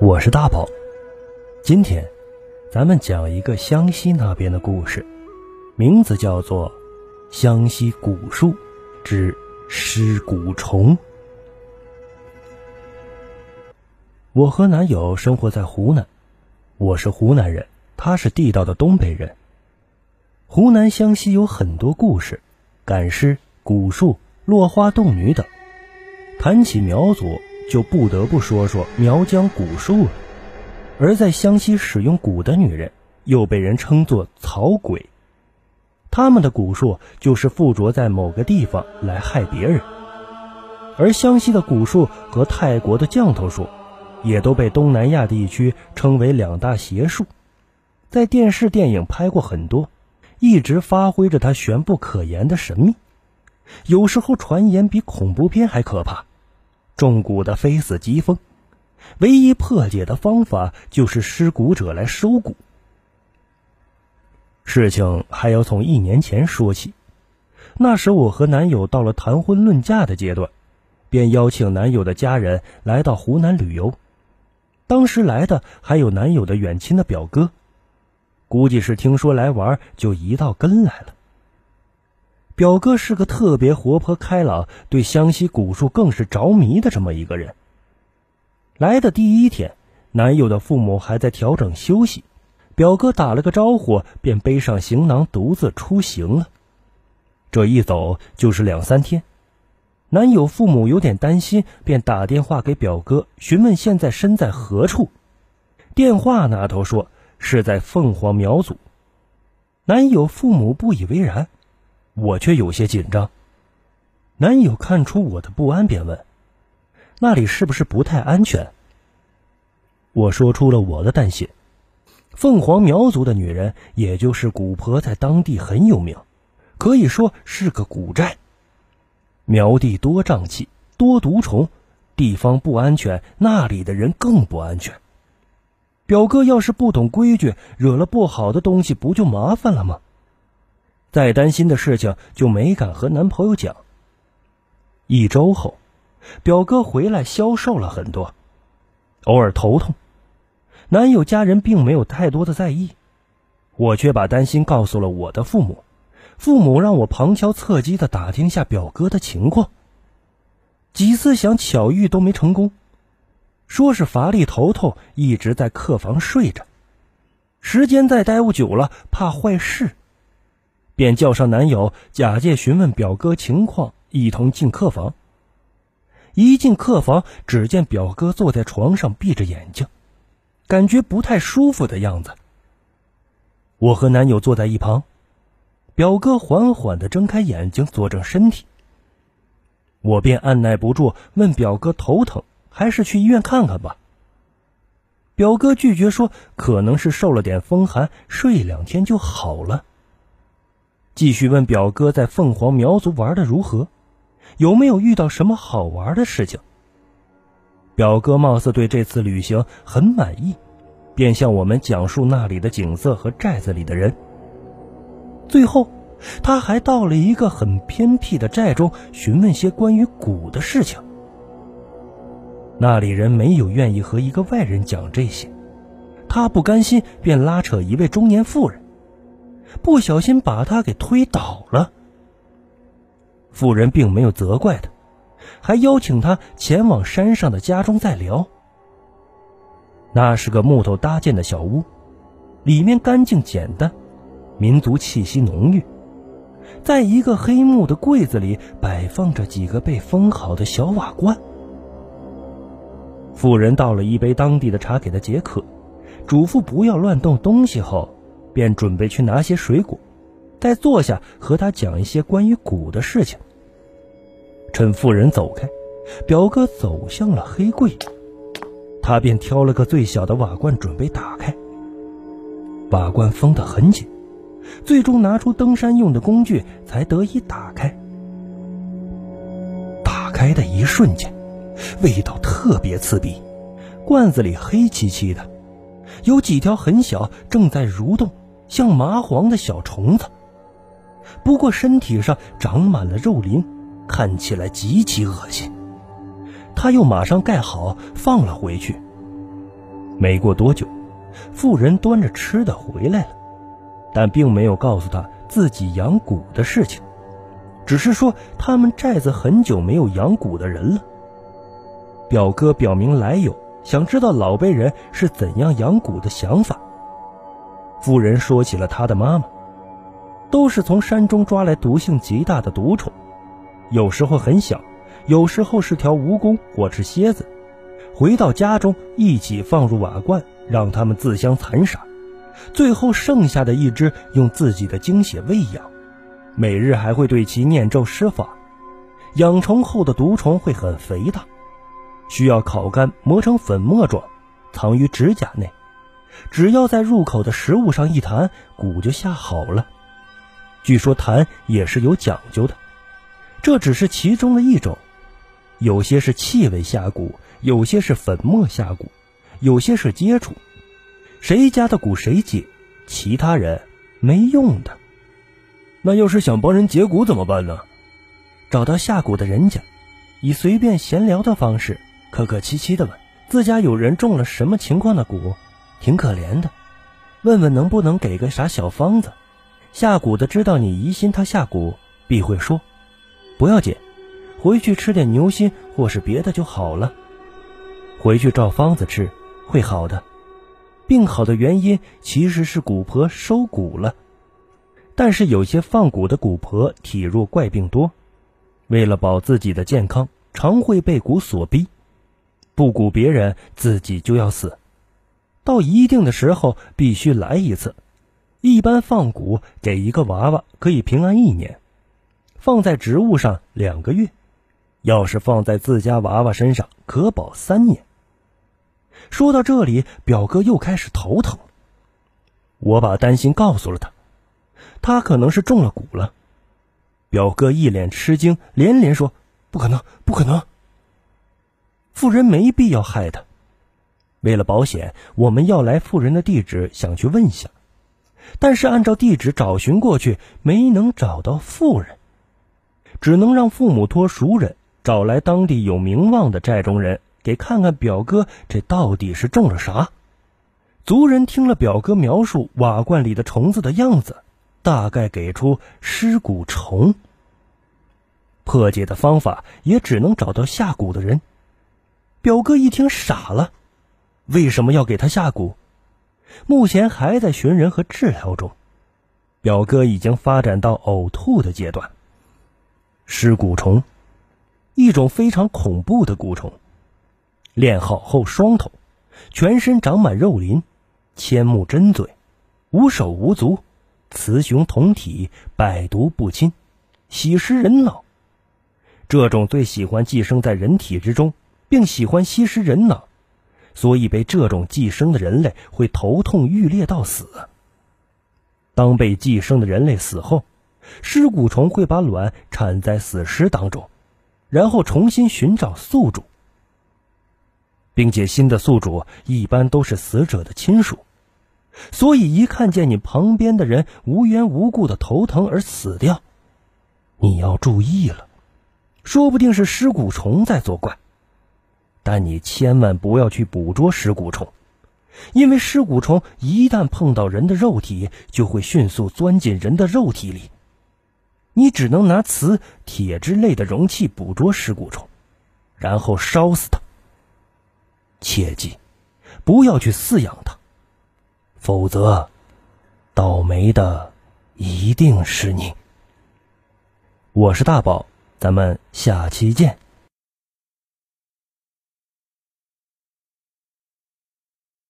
我是大宝，今天咱们讲一个湘西那边的故事，名字叫做《湘西古树之尸骨虫》。我和男友生活在湖南，我是湖南人，他是地道的东北人。湖南湘西有很多故事，赶尸、古树、落花洞女等。谈起苗族。就不得不说说苗疆蛊术了，而在湘西使用蛊的女人，又被人称作草鬼。他们的蛊术就是附着在某个地方来害别人。而湘西的蛊术和泰国的降头术，也都被东南亚地区称为两大邪术，在电视电影拍过很多，一直发挥着它玄不可言的神秘，有时候传言比恐怖片还可怕。中蛊的非死即疯，唯一破解的方法就是施蛊者来收蛊。事情还要从一年前说起，那时我和男友到了谈婚论嫁的阶段，便邀请男友的家人来到湖南旅游。当时来的还有男友的远亲的表哥，估计是听说来玩，就一道跟来了。表哥是个特别活泼开朗，对湘西古树更是着迷的这么一个人。来的第一天，男友的父母还在调整休息，表哥打了个招呼，便背上行囊独自出行了。这一走就是两三天，男友父母有点担心，便打电话给表哥询问现在身在何处。电话那头说是在凤凰苗族，男友父母不以为然。我却有些紧张。男友看出我的不安，便问：“那里是不是不太安全？”我说出了我的担心。凤凰苗族的女人，也就是古婆，在当地很有名，可以说是个古寨。苗地多瘴气，多毒虫，地方不安全，那里的人更不安全。表哥要是不懂规矩，惹了不好的东西，不就麻烦了吗？再担心的事情就没敢和男朋友讲。一周后，表哥回来消瘦了很多，偶尔头痛。男友家人并没有太多的在意，我却把担心告诉了我的父母。父母让我旁敲侧击的打听下表哥的情况。几次想巧遇都没成功，说是乏力头痛，一直在客房睡着。时间再耽误久了，怕坏事。便叫上男友，假借询问表哥情况，一同进客房。一进客房，只见表哥坐在床上，闭着眼睛，感觉不太舒服的样子。我和男友坐在一旁，表哥缓缓的睁开眼睛，坐正身体。我便按耐不住问表哥头疼，还是去医院看看吧。表哥拒绝说，可能是受了点风寒，睡两天就好了。继续问表哥在凤凰苗族玩的如何，有没有遇到什么好玩的事情。表哥貌似对这次旅行很满意，便向我们讲述那里的景色和寨子里的人。最后，他还到了一个很偏僻的寨中，询问些关于蛊的事情。那里人没有愿意和一个外人讲这些，他不甘心，便拉扯一位中年妇人。不小心把他给推倒了。妇人并没有责怪他，还邀请他前往山上的家中再聊。那是个木头搭建的小屋，里面干净简单，民族气息浓郁。在一个黑木的柜子里，摆放着几个被封好的小瓦罐。妇人倒了一杯当地的茶给他解渴，嘱咐不要乱动东西后。便准备去拿些水果，再坐下和他讲一些关于蛊的事情。趁妇人走开，表哥走向了黑柜，他便挑了个最小的瓦罐准备打开。瓦罐封得很紧，最终拿出登山用的工具才得以打开。打开的一瞬间，味道特别刺鼻，罐子里黑漆漆的，有几条很小，正在蠕动。像麻黄的小虫子，不过身体上长满了肉鳞，看起来极其恶心。他又马上盖好，放了回去。没过多久，妇人端着吃的回来了，但并没有告诉他自己养蛊的事情，只是说他们寨子很久没有养蛊的人了。表哥表明来由，想知道老辈人是怎样养蛊的想法。妇人说起了他的妈妈，都是从山中抓来毒性极大的毒虫，有时候很小，有时候是条蜈蚣或是蝎子。回到家中，一起放入瓦罐，让它们自相残杀。最后剩下的一只，用自己的精血喂养，每日还会对其念咒施法。养成后的毒虫会很肥大，需要烤干磨成粉末状，藏于指甲内。只要在入口的食物上一弹，蛊就下好了。据说弹也是有讲究的，这只是其中的一种，有些是气味下蛊。有些是粉末下蛊，有些是接触，谁家的蛊谁解，其他人没用的。那要是想帮人解蛊怎么办呢？找到下蛊的人家，以随便闲聊的方式，客客气气的问自家有人中了什么情况的蛊，挺可怜的，问问能不能给个啥小方子。下蛊的知道你疑心他下蛊，必会说：“不要紧，回去吃点牛心或是别的就好了。”回去照方子吃，会好的。病好的原因其实是蛊婆收蛊了，但是有些放蛊的蛊婆体弱怪病多，为了保自己的健康，常会被蛊所逼，不蛊别人自己就要死。到一定的时候必须来一次。一般放蛊给一个娃娃可以平安一年，放在植物上两个月，要是放在自家娃娃身上可保三年。说到这里，表哥又开始头疼。我把担心告诉了他，他可能是中了蛊了。表哥一脸吃惊，连连说：“不可能，不可能！妇人没必要害他。为了保险，我们要来富人的地址，想去问一下。但是按照地址找寻过去，没能找到富人，只能让父母托熟人找来当地有名望的寨中人。”给看看表哥这到底是中了啥？族人听了表哥描述瓦罐里的虫子的样子，大概给出尸骨虫。破解的方法也只能找到下蛊的人。表哥一听傻了，为什么要给他下蛊？目前还在寻人和治疗中。表哥已经发展到呕吐的阶段。尸蛊虫，一种非常恐怖的蛊虫。练好后，双头，全身长满肉鳞，千目针嘴，无手无足，雌雄同体，百毒不侵，喜食人脑。这种最喜欢寄生在人体之中，并喜欢吸食人脑，所以被这种寄生的人类会头痛欲裂到死。当被寄生的人类死后，尸骨虫会把卵产在死尸当中，然后重新寻找宿主。并且新的宿主一般都是死者的亲属，所以一看见你旁边的人无缘无故的头疼而死掉，你要注意了，说不定是尸骨虫在作怪。但你千万不要去捕捉尸骨虫，因为尸骨虫一旦碰到人的肉体，就会迅速钻进人的肉体里。你只能拿瓷、铁之类的容器捕捉尸骨虫，然后烧死它。切记，不要去饲养它，否则，倒霉的一定是你。我是大宝，咱们下期见。